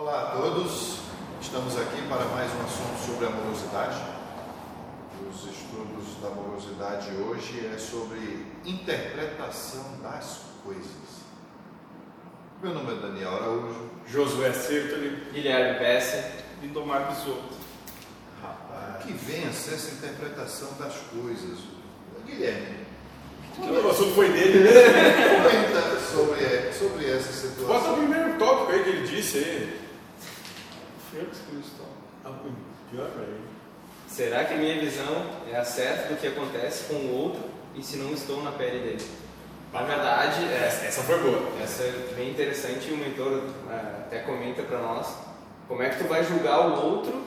Olá a todos, estamos aqui para mais um assunto sobre amorosidade. Os estudos da amorosidade hoje é sobre interpretação das coisas. Meu nome é Daniel Araújo. Josué Sertoli. Guilherme Pessa. Lindomar Bisotto. Rapaz, que vem a ser essa interpretação das coisas? Guilherme, O assunto foi dele. comenta sobre, sobre essa situação. Bota o primeiro tópico aí que ele disse aí. Que ele. Será que a minha visão é a certa do que acontece com o outro e se não estou na pele dele? Na verdade, é, Essa foi boa. essa é bem interessante e o mentor ah, até comenta para nós como é que tu vai julgar o outro,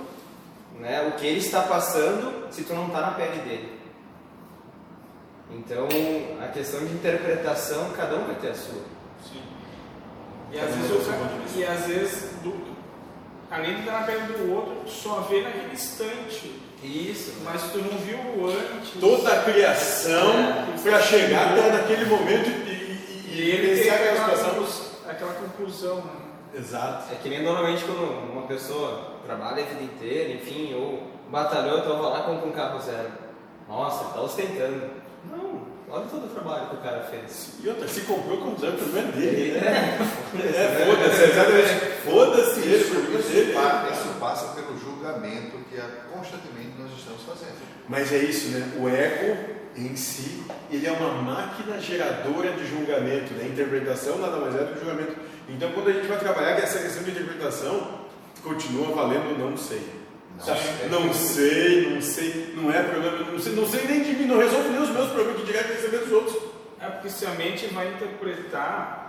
né, o que ele está passando se tu não está na pele dele. Então, a questão de interpretação, cada um vai ter a sua. Sim. E às vezes, tem o o seu cara- ponto de vista. e às vezes do- além de estar na pele do outro, tu só vê naquele instante. Isso. Mas tu não viu o antes. Toda a criação pra chegar até naquele momento e, e, E ele tem pensar aquela aquela, situação. aquela conclusão, né? Exato. É que nem normalmente quando uma pessoa trabalha a vida inteira, enfim, ou batalhou, então vai lá e compra um carro zero. Nossa, tá ostentando. Não, olha todo o trabalho que o cara fez. E outra, se comprou com zero, o problema é dele. né? É, É, foda-se, exatamente. Foda-se ele, o Isso, problema isso, dele. pa- isso passa pelo julgamento que é constantemente nós estamos fazendo. Mas é isso, né? O ego em si, ele é uma máquina geradora de julgamento, né? Interpretação nada mais é do que julgamento. Então, quando a gente vai trabalhar essa questão de interpretação, continua valendo não sei. Não Tá? sei. Não sei, não sei, não é problema, não sei, não sei nem de mim, não resolve nem os meus problemas que direto receber dos outros. É porque se a mente vai interpretar,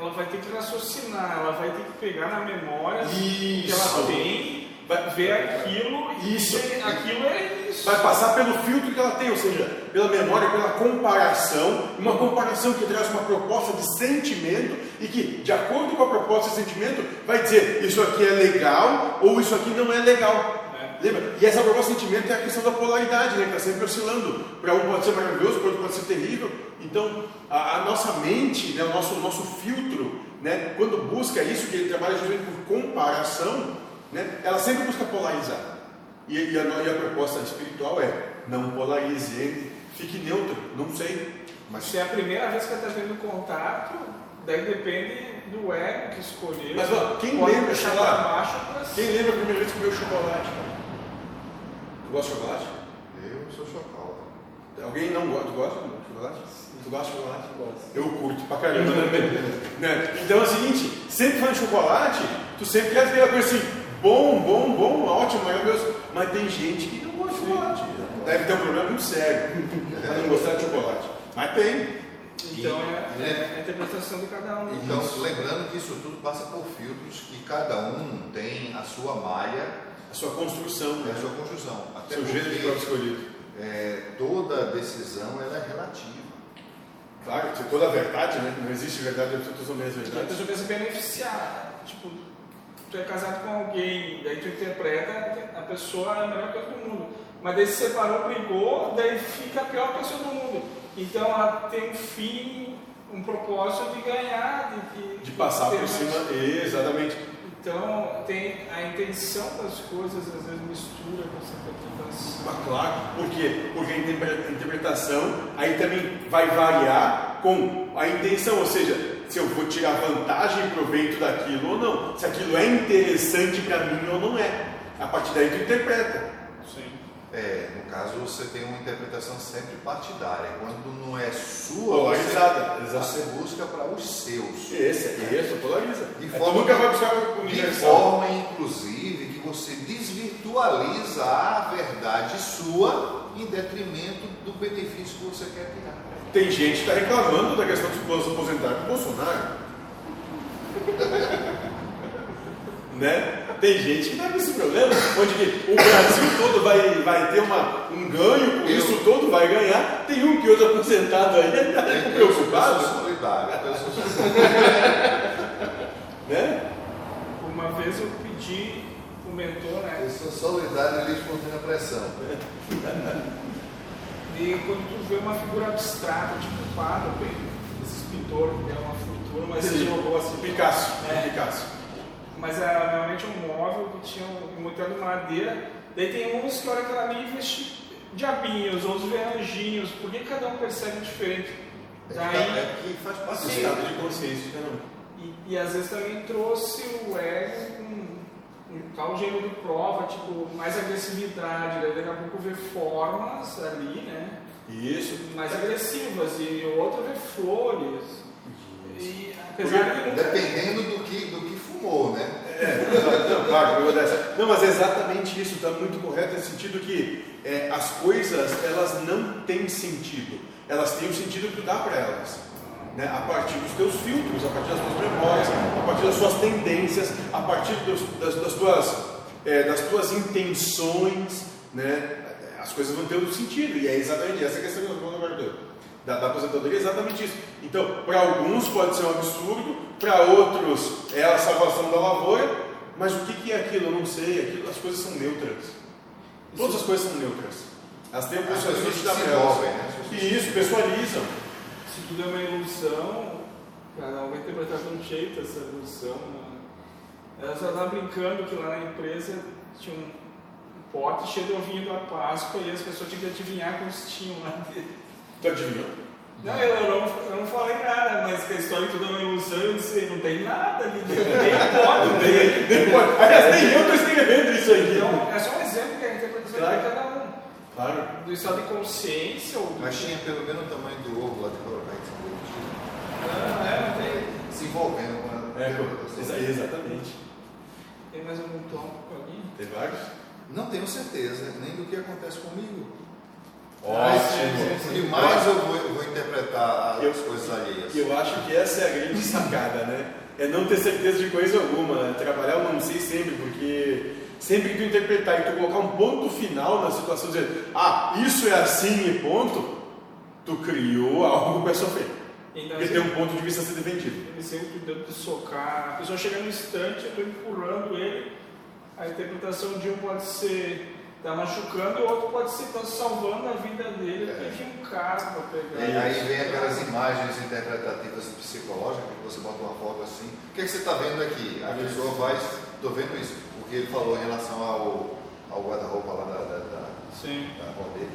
ela vai ter que raciocinar, ela vai ter que pegar na memória que Isso. ela tem, Vai- ver aquilo e Isso. dizer, aquilo é isso. Vai passar pelo filtro que ela tem, ou seja, pela memória, pela comparação, uma comparação que traz uma proposta de sentimento e que, de acordo com a proposta de sentimento, vai dizer isso aqui é legal ou isso aqui não é legal. Lembra? E essa proposta de sentimento é a questão da polaridade, né? que está sempre oscilando. Para um pode ser maravilhoso, para outro pode ser terrível. Então, a, a nossa mente, né? o nosso, o nosso filtro, né? quando busca isso, que ele trabalha justamente por comparação, né? ela sempre busca polarizar. E, e a, e a proposta espiritual é não polarize ele, fique neutro, não sei. Mas se é a primeira vez que está tendo contato, daí depende do ego que escolheu. Mas, ó, quem lembra, sei lá, Quem lembra a primeira vez que comeu chocolate? Tu gosta de chocolate? Eu sou chocado. Alguém não gosta? Tu gosta de chocolate? Tu gosta de chocolate? Eu curto pra caramba, né? né? Então é o seguinte, sempre falando de chocolate, tu sempre quer aquela coisa assim, bom, bom, bom, ótimo, maravilhoso. Mas tem gente que não gosta de chocolate. Deve ter um problema muito sério pra não gostar de chocolate. Mas tem. Então E- é, é a interpretação de cada um. Então, lembrando que isso tudo passa por filtros que cada um tem a sua malha, A sua construção, a né? sua construção. Até Seu jeito de próprio escolhido. é, toda decisão ela é relativa. Claro, toda a verdade, né? Não existe verdade absoluta, são meias A verdades. pessoa pensa beneficiar. Tipo, tu é casado com alguém, daí tu interpreta que a pessoa é a melhor coisa do mundo. Mas daí se separou, brigou, daí fica a pior pessoa do mundo. Então ela tem um fim, um propósito de ganhar, de, de, De passar por mais- cima, exatamente. Então tem a intenção das coisas, às vezes mistura com essa interpretação. Mas claro, por quê? Porque a interpretação aí também vai variar com a intenção, ou seja, se eu vou tirar vantagem e proveito daquilo ou não, se aquilo é interessante para mim ou não é. A partir daí tu interpreta. Sim. É, no caso, você tem uma interpretação sempre partidária. Quando não é sua, Polarizada, você, você busca para os seus. Esse, esse, polariza. De É, forma tu nunca vai buscar o De forma, inclusive, que você desvirtualiza a verdade sua em detrimento do benefício que você quer tirar. Tem gente que está reclamando da questão dos planos aposentados do Bolsonaro. né? Tem gente que está com esse problema, onde que o Brasil todo vai, vai ter uma, um ganho, com Eu- isso todo vai ganhar. Tem um que outro aposentado aí está Eu sou preocupado. solidário. eu sou solidário. Né? Uma vez eu pedi o mentor, né? Eu sou solidário e livre espontânea pressão. E quando tu vê uma figura abstrata, tipo Pablo, esses pintores que deram uma fortuna, mas ele Sim. jogou assim. Picasso, É. Picasso. Mas era realmente um móvel que tinha um montado de madeira. Daí tem uns que olha aquela e veste diabinhos, outros vê anjinhos, por que cada um percebe diferente? É Daí, é que faz parte do estado de consciência de um. e, e às vezes também trouxe o ego com um tal gênero de prova, tipo, mais agressividade, daí daqui a pouco vê formas ali, né? Isso. Mais agressivas, e o outro vê flores. E apesar de nunca. Dependendo do que, do que fumou, né? É, não. Não, mas é exatamente isso, está muito correto, no sentido que é, as coisas, elas não têm sentido, elas têm o sentido que dá para elas. Né? A partir dos teus filtros, a partir das tuas memórias, a partir das suas tendências, a partir dos- das, das tuas, é, das tuas intenções, né? as coisas vão tendo sentido, e é exatamente essa questão que eu estou do- da, da aposentadoria, é exatamente isso. Então, para alguns pode ser um absurdo, para outros é a salvação da lavoura, mas o que, que é aquilo? Eu não sei, aquilo, as coisas são neutras. Todas as coisas são neutras. Têm As elas. envolvem, né? As pessoas E isso, pessoalizam. Se tudo é uma ilusão, cada um vai interpretar de um jeito essa ilusão. Né? Ela só estava brincando que lá na empresa tinha um pote cheio de ovinho da Páscoa e as pessoas tinham que adivinhar quantos tinham lá dentro. Tu adivinhou? Não, eu não, eu não falei nada, mas que a história de tudo é uma ilusão, eu disse, não tem nada ali dentro, nem pode ter. Aliás, nem eu estou escrevendo isso aí. Então, é só um exemplo que a interpretação Claro. de cada um. Claro. Do estado de consciência ou do... Mas tinha pelo menos o tamanho do ovo lá de colocar isso Não, é, não tem. se envolvendo com a É, exa- exatamente. Tem mais algum tópico ali? Tem vários? Não tenho certeza nem do que acontece comigo. Ótimo. E mais eu vou, eu vou interpretar as Eu- coisas alheias. Eu acho que essa é a grande sacada, né? É não ter certeza de coisa alguma. né? Trabalhar eu não sei sempre, porque sempre que tu interpretar e tu colocar um ponto final na situação, dizer, ah, isso é assim e ponto, tu criou algo para sofrer. Então, Porque tem um ponto de vista a ser defendido. Ele sempre de socar. A pessoa chega no instante, eu estou empurrando ele. A interpretação de um pode ser tá machucando, o outro pode ser tá salvando a vida dele. É. Tinha um cara para E pegar. aí vem aquelas imagens interpretativas psicológicas, que você bota uma foto assim. O que, é que você está vendo aqui? A pessoa vai, estou vendo isso. O que ele falou em relação ao, ao guarda-roupa lá da, da, da, Sim. da avó dele.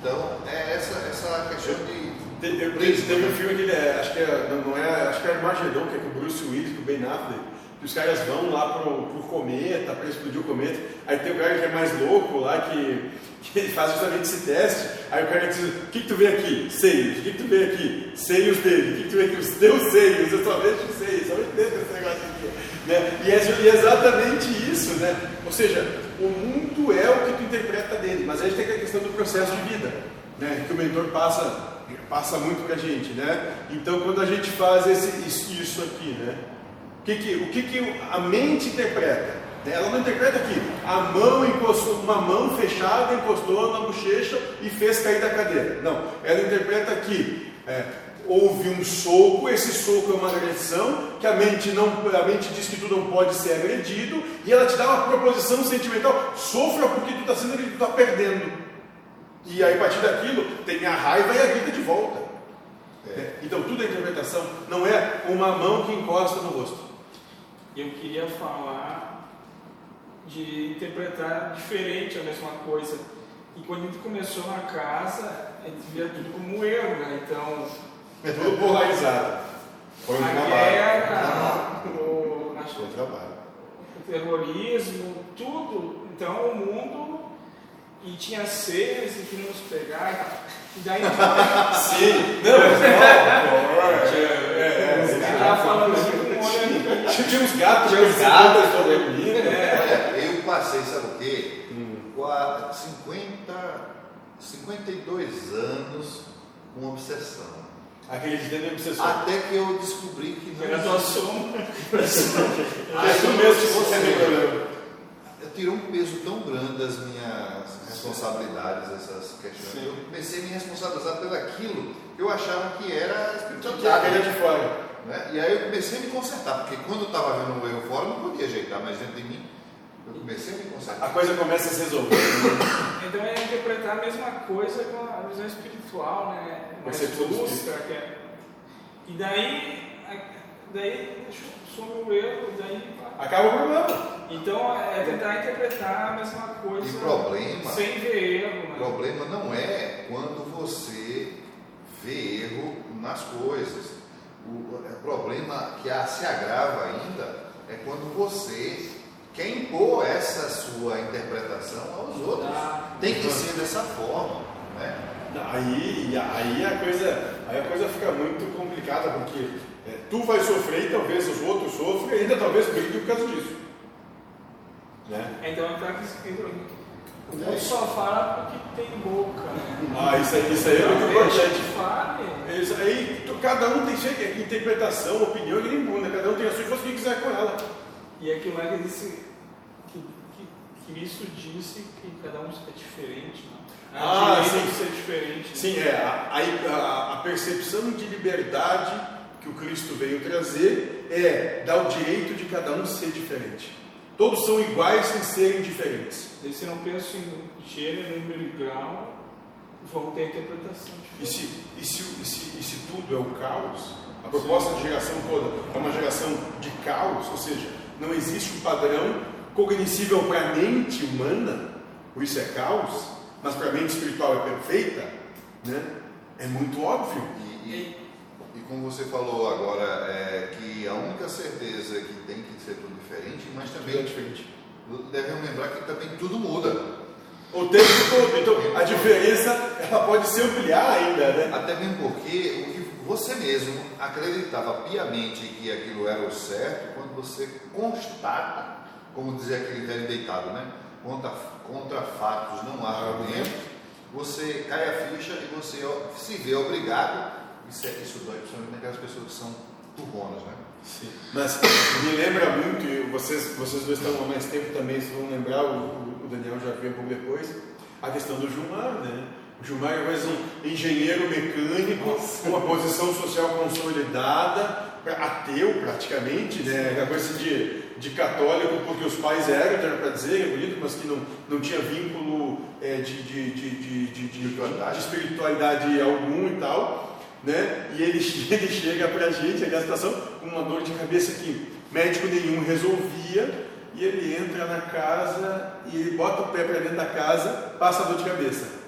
Então, é essa, essa questão de. Teve, teve um filme que ele é, acho que é, não, não é, acho que é Armagedon, que é com o Bruce Willis, com o Ben Affleck, que os caras vão lá pro, pro cometa, para explodir o cometa, aí tem o cara que é mais louco lá, que, que faz justamente esse teste, aí o cara diz, o que, que tu vê aqui? Seios, o que, que tu vê aqui? Seios dele, o que, que tu vê aqui? Os teus seios, eu só vejo os seios, só vejo desse negócio aqui. Né? E, é, e é exatamente isso, né? Ou seja, o mundo é o que tu interpreta dele, mas a gente tem aquela questão do processo de vida, né? que o mentor passa passa muito pra gente, né? Então quando a gente faz esse, isso aqui, né? O que que, o que que a mente interpreta? né? Ela não interpreta que a mão encostou, uma mão fechada encostou na bochecha e fez cair da cadeira. Não, ela interpreta que é, houve um soco, esse soco é uma agressão, que a mente não, a mente diz que tu não pode ser agredido e ela te dá uma proposição sentimental, sofra porque tu está sendo agredido, tu está perdendo. E aí, a partir daquilo, tem a raiva e a grita de volta. É. Então, tudo é interpretação, não é uma mão que encosta no rosto. Eu queria falar de interpretar diferente a mesma coisa. E quando a gente começou na casa, a gente via tudo como erro, né? Então, É tudo polarizado. Foi um a trabalho. guerra, o, acho Foi um trabalho. o terrorismo, tudo. Então o mundo e tinha seres que queriam nos pegar. E daí Sim, não, é, você estava falando assim com um olho é, Tinha uns gatos, Tinha uns gatos, né? Olha, eu passei, sabe o quê? Hum. Qua- 50, 52 anos com obsessão. Aquele da obsessão. Até que eu descobri que não Era sombra. Ah, tu mesmo que você. Eu tirei um peso tão grande das minhas responsabilidades, essas questões. Sim. Eu comecei a me responsabilizar pelo aquilo que eu achava que era Que espiritualidade. é aquele de fora. Né? E aí eu comecei a me consertar, porque quando eu estava vendo o erro fora, eu não podia ajeitar, mas dentro de mim, eu comecei a me A consertar. coisa começa a se resolver. Então é interpretar a mesma coisa com a visão espiritual, né? Mais lúcida, que é. E daí, a- daí some o erro, daí acaba o problema. Então é tentar interpretar a mesma coisa E problema- sem ver erro. O Né? problema não é quando você vê erro nas coisas. O, o problema que a- se agrava ainda é quando você quer impor essa sua interpretação aos outros. Tem que ser dessa forma. Né? Aí, aí, a coisa, aí a coisa fica muito complicada, porque é, tu vai sofrer e talvez os outros sofrem e ainda talvez briguem por causa disso. Né? Então é claro que entra- o outro só fala porque tem boca. Né? Ah, isso aí, isso aí é muito importante. que fale. Isso aí, cada um tem sua interpretação, opinião, ninguém muda, né? cada um tem a sua e faz o que quiser com ela. E aquilo lá que disse que, que Cristo disse que cada um é diferente. Né? Ah, direito sim. de ser diferente. né? Sim, é, a, a- a percepção de liberdade que o Cristo veio trazer é dar o direito de cada um ser diferente. Todos são iguais sem serem diferentes. Daí você não pensa em gênero, número e grau, vão ter interpretação E se, e, se, e, se, e se tudo é o caos, a proposta de geração toda é uma geração de caos, ou seja, não existe um padrão cognoscível para a mente humana, por isso é caos, mas para a mente espiritual é perfeita, né? é muito óbvio. E, e, e como você falou agora, é que a única certeza que tem que ser tudo diferente, mas Tudo é também diferente. devemos lembrar que também tudo muda. O tempo todo. Então, a diferença ela pode se ampliar ainda, né? Até mesmo porque o que você mesmo acreditava piamente que aquilo era o certo, quando você constata, como dizia aquele velho deitado, né? Contra, contra fatos não há argumento, você cai a ficha e você se vê obrigado, isso, é, isso dói principalmente naquelas pessoas que são turbonas, né? Mas me lembra muito, e vocês, vocês dois estão há mais tempo também, vocês vão lembrar, o, o Daniel já veio um pouco depois, a questão do Gilmar, né? O Gilmar é mais um engenheiro mecânico, com uma posição social consolidada, ateu praticamente, né? Aquela coisa de, de católico, porque os pais eram, era para dizer, é bonito, mas que não, não tinha vínculo é, de, de, de, de, de, de, Espiritualidade. de espiritualidade algum e tal, né? E ele, ele chega pra gente, aquela situação, com uma dor de cabeça que médico nenhum resolvia, e ele entra na casa e ele bota o pé para dentro da casa, passa a dor de cabeça.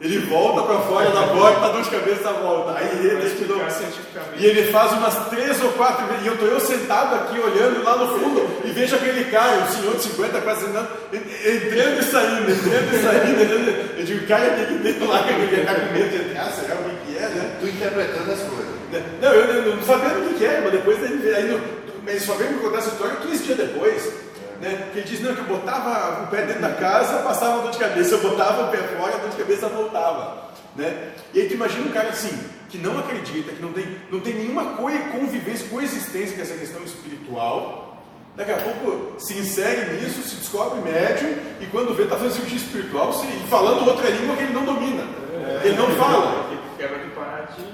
Ele volta para fora da porta, a dor de cabeça volta. Aí ele cientificamente. E ele faz umas três ou quatro vezes. E eu estou eu sentado aqui olhando lá no fundo e vejo aquele cara, um senhor de 50, quase anos, entrando e saindo, entrando e saindo. entrando. Eu digo, cara, o que que tem lá? Ele está com medo de entrar, será o que que é, né? Tu interpretando as coisas. Não, eu, eu não sabendo o que que é, mas depois ele veio. Aí, no- ele só veio me contar essa história 15 dias depois. Né? Que ele diz, não, que eu botava o pé dentro da casa, passava dor de cabeça, eu botava o pé fora, a dor de cabeça voltava. Né? E aí tu imagina um cara assim, que não acredita, que não tem, não tem nenhuma co convivência, coexistência com essa questão espiritual. Daqui a pouco se insere nisso, se descobre médium, e quando vê, está fazendo cirurgia espiritual se, e falando outra língua que ele não domina. Ele não fala. Quebra de paradigma.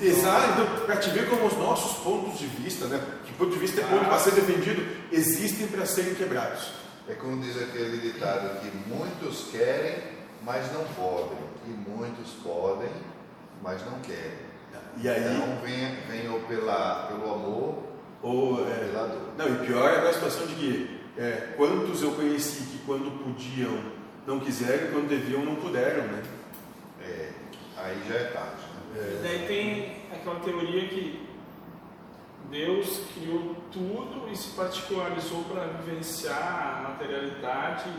Exato, então, para te ver como os nossos pontos de vista, né, que ponto de vista é ponto para ser defendido, existem para serem quebrados. É como diz aquele ditado que muitos querem, mas não podem, e muitos podem, mas não querem. E aí, Então venha, venha ou pela, pelo amor ou, ou é, pela dor. não, e pior é a situação de que é, quantos eu conheci que quando podiam não quiseram, quando deviam não puderam, né? É, aí já é tarde. Né? E daí tem aquela teoria que Deus criou tudo e se particularizou para vivenciar a materialidade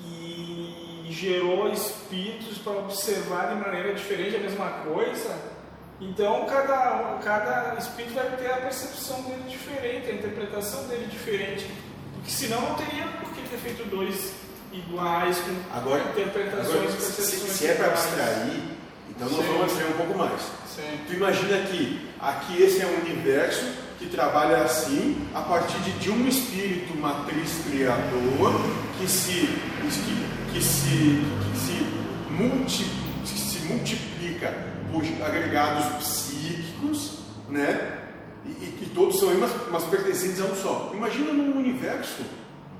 e gerou espíritos para observar de maneira diferente a mesma coisa. Então cada, cada espírito vai ter a percepção dele diferente, a interpretação dele diferente. Porque senão não teria por que ter feito dois iguais, com Agora, interpretações agora se, se é para abstrair, então nós Sim. vamos abstrair um pouco mais. Sim. Tu imagina que aqui esse é um universo que trabalha assim, a partir de, de um espírito matriz criador que se, que, que se, que se, multi, que se multiplica por agregados psíquicos, né? E, e, e todos são mas, mas pertencentes a um só. Imagina num universo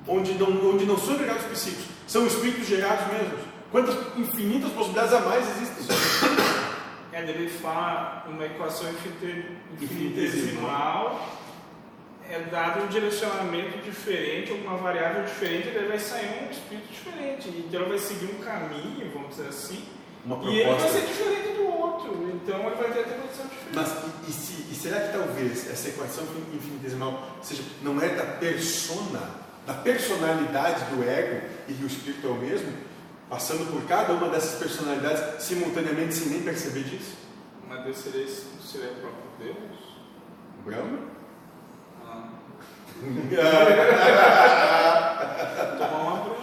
onde não, onde não são agregados psíquicos, são espíritos gerados mesmos. Quantas infinitas possibilidades a mais existem? É, dele fala uma equação infinite- infinitesimal é dado um direcionamento diferente, alguma variável diferente, daí vai sair um espírito diferente. Então ele vai seguir um caminho, vamos dizer assim, Uma e ele vai ser diferente do outro. Então ele vai ter a interpretação diferente. Mas e, e se- e será que talvez essa equação infinitesimal seja, não é da persona, da personalidade do ego e o espírito é o mesmo, passando por cada uma dessas personalidades simultaneamente sem nem perceber disso? Mas Deus seria, esse- seria o próprio Deus? Brahma? Ah, Ah, tomar uma broma.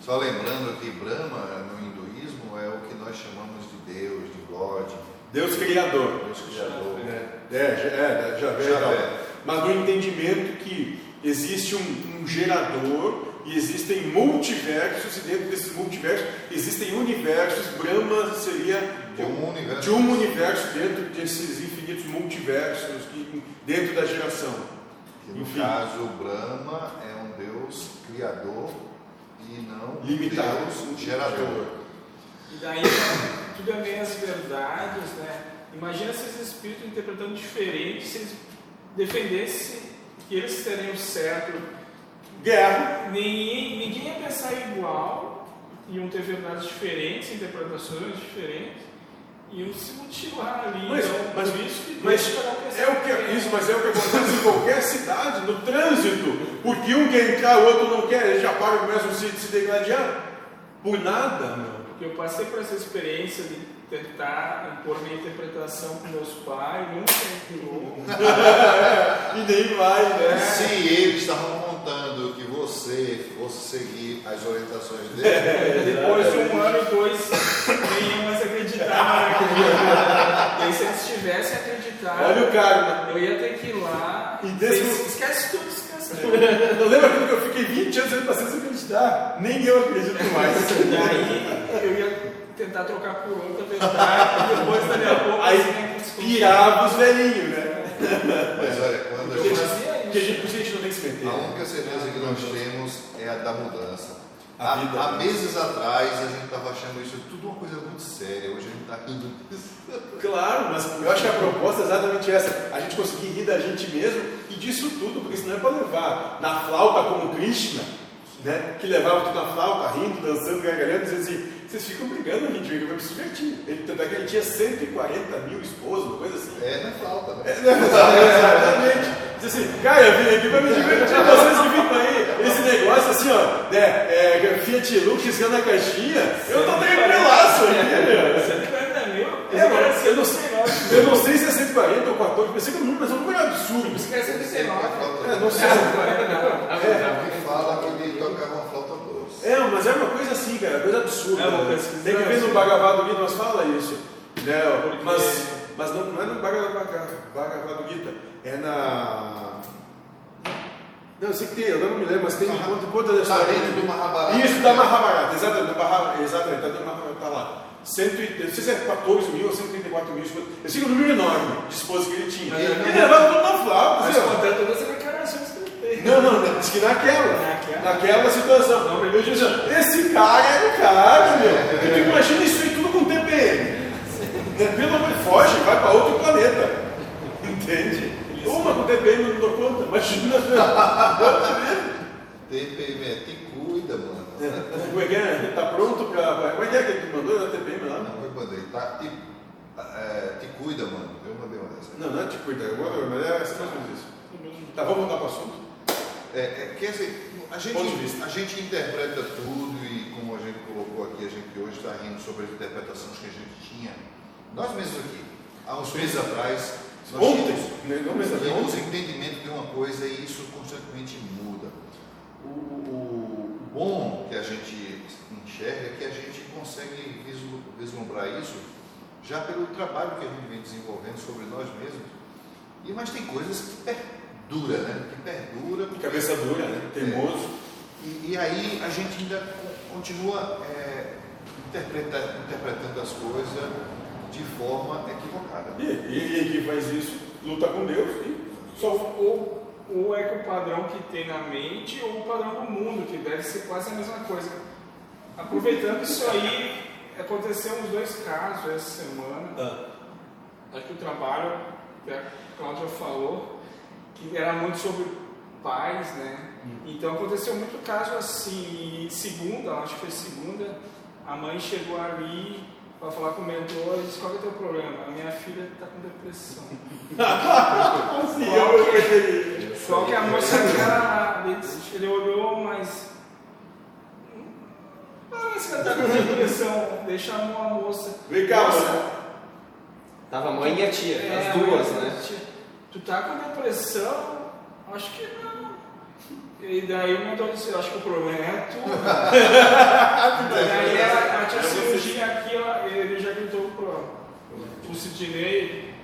Só lembrando que Brahma, no hinduísmo, é o que nós chamamos de Deus, de God, Deus Criador. Deus Criador. né? É, já, é, já vê. Mas no entendimento que existe um, um gerador e existem multiversos, e dentro desses multiversos existem universos, Brahma seria De um universo. de um universo dentro desses infinitos multiversos, que- dentro da geração. Que no Enfim. caso, Brahma é um Deus criador e não um Limitado. Deus gerador. E daí tudo é meias verdades, né? Imagina se esses espíritos interpretando diferente, se eles defendessem que eles teriam certo, Guerra. ninguém, ninguém ia pensar igual, iam ter verdades diferentes, interpretações diferentes, iam se mutilar ali. Mas, então, mas, isso que mas é o que diferente. isso, mas é o que acontece em qualquer cidade, no trânsito, porque um quer entrar, o outro não quer, ele já para e começa a se, se degladiar. Por nada, meu. Porque eu passei por essa experiência de tentar impor minha interpretação com meus pais, nunca entrou. E nem vai, né? Se eles estavam contando que você fosse seguir as orientações dele, Depois de um ano, dois, nem iam mais acreditar naquilo. E aí, se eles tivessem acreditado, Olha o karma. eu ia ter que ir lá. E desse- Esquece tudo, esquece tudo. Eu lembro que eu fiquei 20 anos sem acreditar. Nem eu acredito mais. E aí, eu ia tentar trocar por outra e depois, dali a pouco, Aí assim, pirava os velhinhos, né? mas olha, quando a Eu gente, Porque a isso. gente, por isso a gente não tem que se meter. a única certeza que nós temos é a da mudança. A Há, há meses atrás a gente estava achando isso tudo uma coisa muito séria, hoje a gente está rindo disso. Claro, mas eu acho que a proposta é exatamente essa: a gente conseguir rir da gente mesmo e disso tudo, porque senão é para levar na flauta como Krishna, né? Que levava tudo na flauta, rindo, dançando, gargalhando, dizendo assim: vocês ficam brigando, a gente vai se divertir. Ele, tanto é que ele tinha 140 mil esposas, uma coisa assim. É, não é falta, né? Exatamente. Diz assim, cara, eu vim aqui pra me divertir, vocês que ficam aí, esse negócio assim, ó, né, é, Fiat Lux riscando a caixinha, eu tô tranquilaço aqui, meu. 140 mil? É, mano, eu não, sei. eu não sei se é 140 ou 14, pensei que é um número, mas é um número absurdo. Isso quer ser 19. É, não sei. Alguém fala que ele tocava uma flauta doce. É, mas é uma coisa assim, cara, coisa absurda. É, né? pesquisar Tem que ver no assim. Bhagavad Gita, nós fala isso. Né? Porque- Mas, mas não, não é no Bhagavad Gita, é na. Não, eu sei que tem, eu não me lembro, mas tem Maha- conta, conta da Tá história. dentro do Mahabharata. Isso, da Mahabharata, exatamente, do Mahabharata, exatamente, tá, dentro do Mahabharata, tá lá. Cento e, não sei se é 14 mil ou 134 mil esposas. Eu sei que é um número enorme de esposas que ele tinha. Mas Ele levava tudo na flauta, Mas assim, ó. contando todas as declarações que ele fez. Não, não, não, diz que naquela, Naquela? naquela situação. Não, eu disse, esse cara é o cara, meu. E tu imagina isso aí tudo com TPM. Né? Pelo amor de foge, vai para outro planeta. Entende? Uma com TPM não dou conta. Imagina. TPM é, te cuida, mano. Como é que é? Tá pronto pra. Como é que é que tu mandou na TPM lá? Não, eu mandei, tá? Te, é, te cuida, mano. Eu mandei uma dessa. Não, não é te eu vou, mas é essa mais ou menos isso. Tá, vamos voltar para o assunto. É, é, quer dizer, a gente, a gente interpreta tudo e como a gente colocou aqui, a gente hoje está rindo sobre as interpretações que a gente tinha. Nós mesmos aqui, há uns meses atrás, nós Ontem, tínhamos, né? tínhamos ontem. entendimento de uma coisa e isso constantemente muda. O, o- o bom que a gente enxerga é que a gente consegue vislu- vislumbrar isso já pelo trabalho que a gente vem desenvolvendo sobre nós mesmos. E, mas tem coisas que perdura, né? Que perdura porque Cabeça dura, né? Teimoso. e, e aí a gente ainda co- continua é, interpreta- interpretando as coisas de forma equivocada. E, e, e quem faz isso luta com Deus e Só ou, ou é que o padrão que tem na mente ou o padrão do mundo, que deve ser quase a mesma coisa. Aproveitando isso aí, aconteceu uns dois casos essa semana. Ah. Acho que o trabalho que a Cláudia falou, que era muito sobre pais, né? Então aconteceu muito caso assim, e segunda, acho que foi segunda, a mãe chegou ali para falar com o mentor e disse, qual é o teu problema? A minha filha está com depressão. Sim, Qual eu que-. Só que a moça cara, ele, olhou, mas. Ah, você tá com depressão, deixa a mão a moça. Vem cá, moça. Tava a mãe e a tia, é, as duas, né? Tu tá com depressão? Acho que não. E daí o mentor disse, acho que o problema é tu. e daí ela, a tia cirurgia aqui, ela- ele já gritou pro, pro Sidney,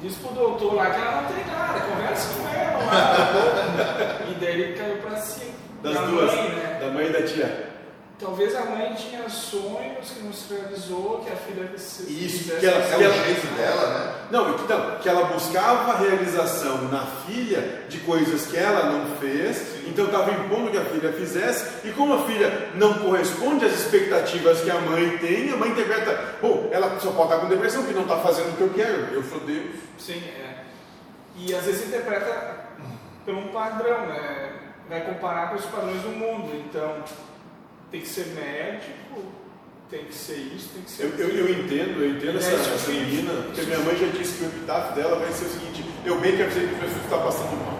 disse pro doutor lá que ela não tem nada, conversa com ela lá. e daí ele caiu pra cima. Das Da duas. Mãe, né? Da mãe e da tia. Talvez a mãe tinha sonhos que não se realizou, que a filha se Isso, que ela- É que o ela- jeito dela, né? Não, então, que ela buscava a realização na filha de coisas que ela não fez, então estava impondo que a filha fizesse, e como a filha não corresponde às expectativas que a mãe tem, a mãe interpreta, pô, ela só pode estar com depressão porque não está fazendo o que eu quero, eu sou Deus. Sim, é. E às vezes interpreta por um padrão, né? Vai comparar com os padrões do mundo. Então, tem que ser médico, tem que ser isso, tem que ser Eu, eu, eu entendo, eu entendo essa, É, essa que- menina, porque minha mãe já disse que o epitáfio dela vai ser o seguinte, eu bem quero dizer que a pessoa está passando mal.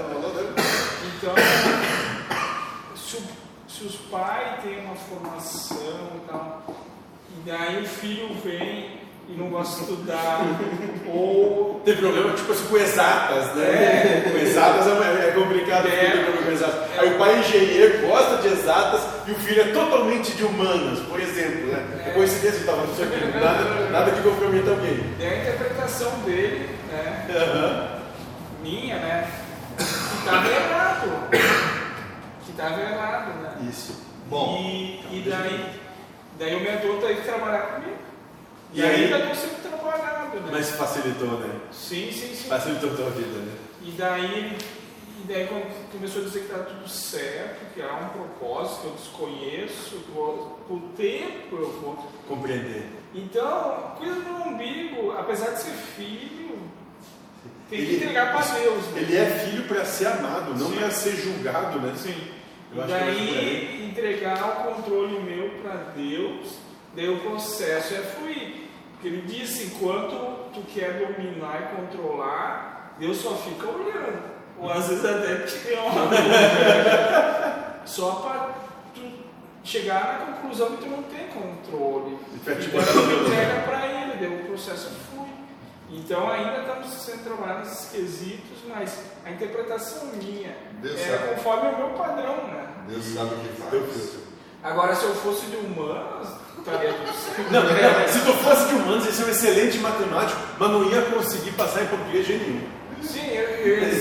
Falou, né? Então, se, o- se os pais têm uma formação e tal, e daí o filho vem e não gosta de estudar, ou Tem problema, tipo assim, com exatas, né? É. Com exatas é, é complicado É. ter problema com exatas. Aí o pai é engenheiro, gosta de exatas e o filho é totalmente de humanas, por exemplo, né? É. É coincidência que estava no nada, nada que comprometa alguém. é a interpretação dele, né? Aham. minha, né? Que estava errado. Que estava errado, né? Isso. Bom, e, e daí, daí o mentor teve que trabalhar comigo. E, E aí- ainda não sempre trabalhado, né? Mas facilitou, né? Sim, sim, sim. Facilitou a tua vida, né? E daí, e daí quando começou a dizer que estava tudo certo, que há um propósito que eu desconheço, que eu- por tempo eu vou. Compreender. Então, cuida do umbigo, apesar de ser filho, tem que Ele- entregar para Deus. né? Ele é filho para ser amado, não para ser julgado, né? Sim. Eu E que é daí entregar o controle meu para Deus, daí o processo é fluir. Porque ele disse, enquanto tu quer dominar e controlar, Deus só fica olhando. Ou às vezes até te honra. Só para tu chegar na conclusão que tu não tem controle. Então botar tu entrega para ele, daí o processo flui. Então ainda estamos sendo trabalhados nesses quesitos, mas a interpretação minha Deus é sabe. conforme o meu padrão, né? Deus sabe o que faz. filho. Agora, se eu fosse de humanas, estaria tudo certo. Não, não, se tu fosse de humanos, ia ser um excelente matemático, mas não ia conseguir passar em português de nenhum. Sim, eu, eu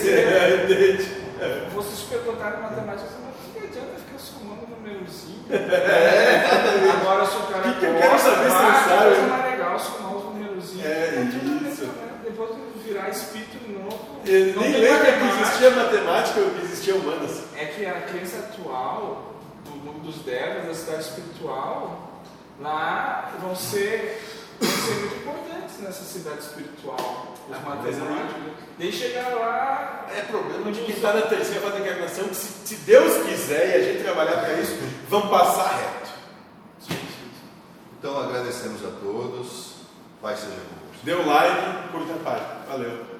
É, eu fosse superdotado em matemática, mas o que adianta ficar somando numerozinho? Agora, se o cara É. Que que eu quero saber se sabe? coisa mais legal somar os numerozinhos. É, bem, isso. né? Depois de virar espírito de novo. Não nem tem lembra que existia matemática ou que existia humanas. é que a crença atual do mundo dos devas, da cidade espiritual, lá vão ser, vão ser muito importantes nessa cidade espiritual. Os Ah, matemáticos. Daí chegar lá, É problema de quem está na terceira fase da encarnação que se, se Deus quiser e a gente trabalhar para isso, vamos passar reto. Então agradecemos a todos. Pai seja convosco. Dê um like, curta a página. Valeu.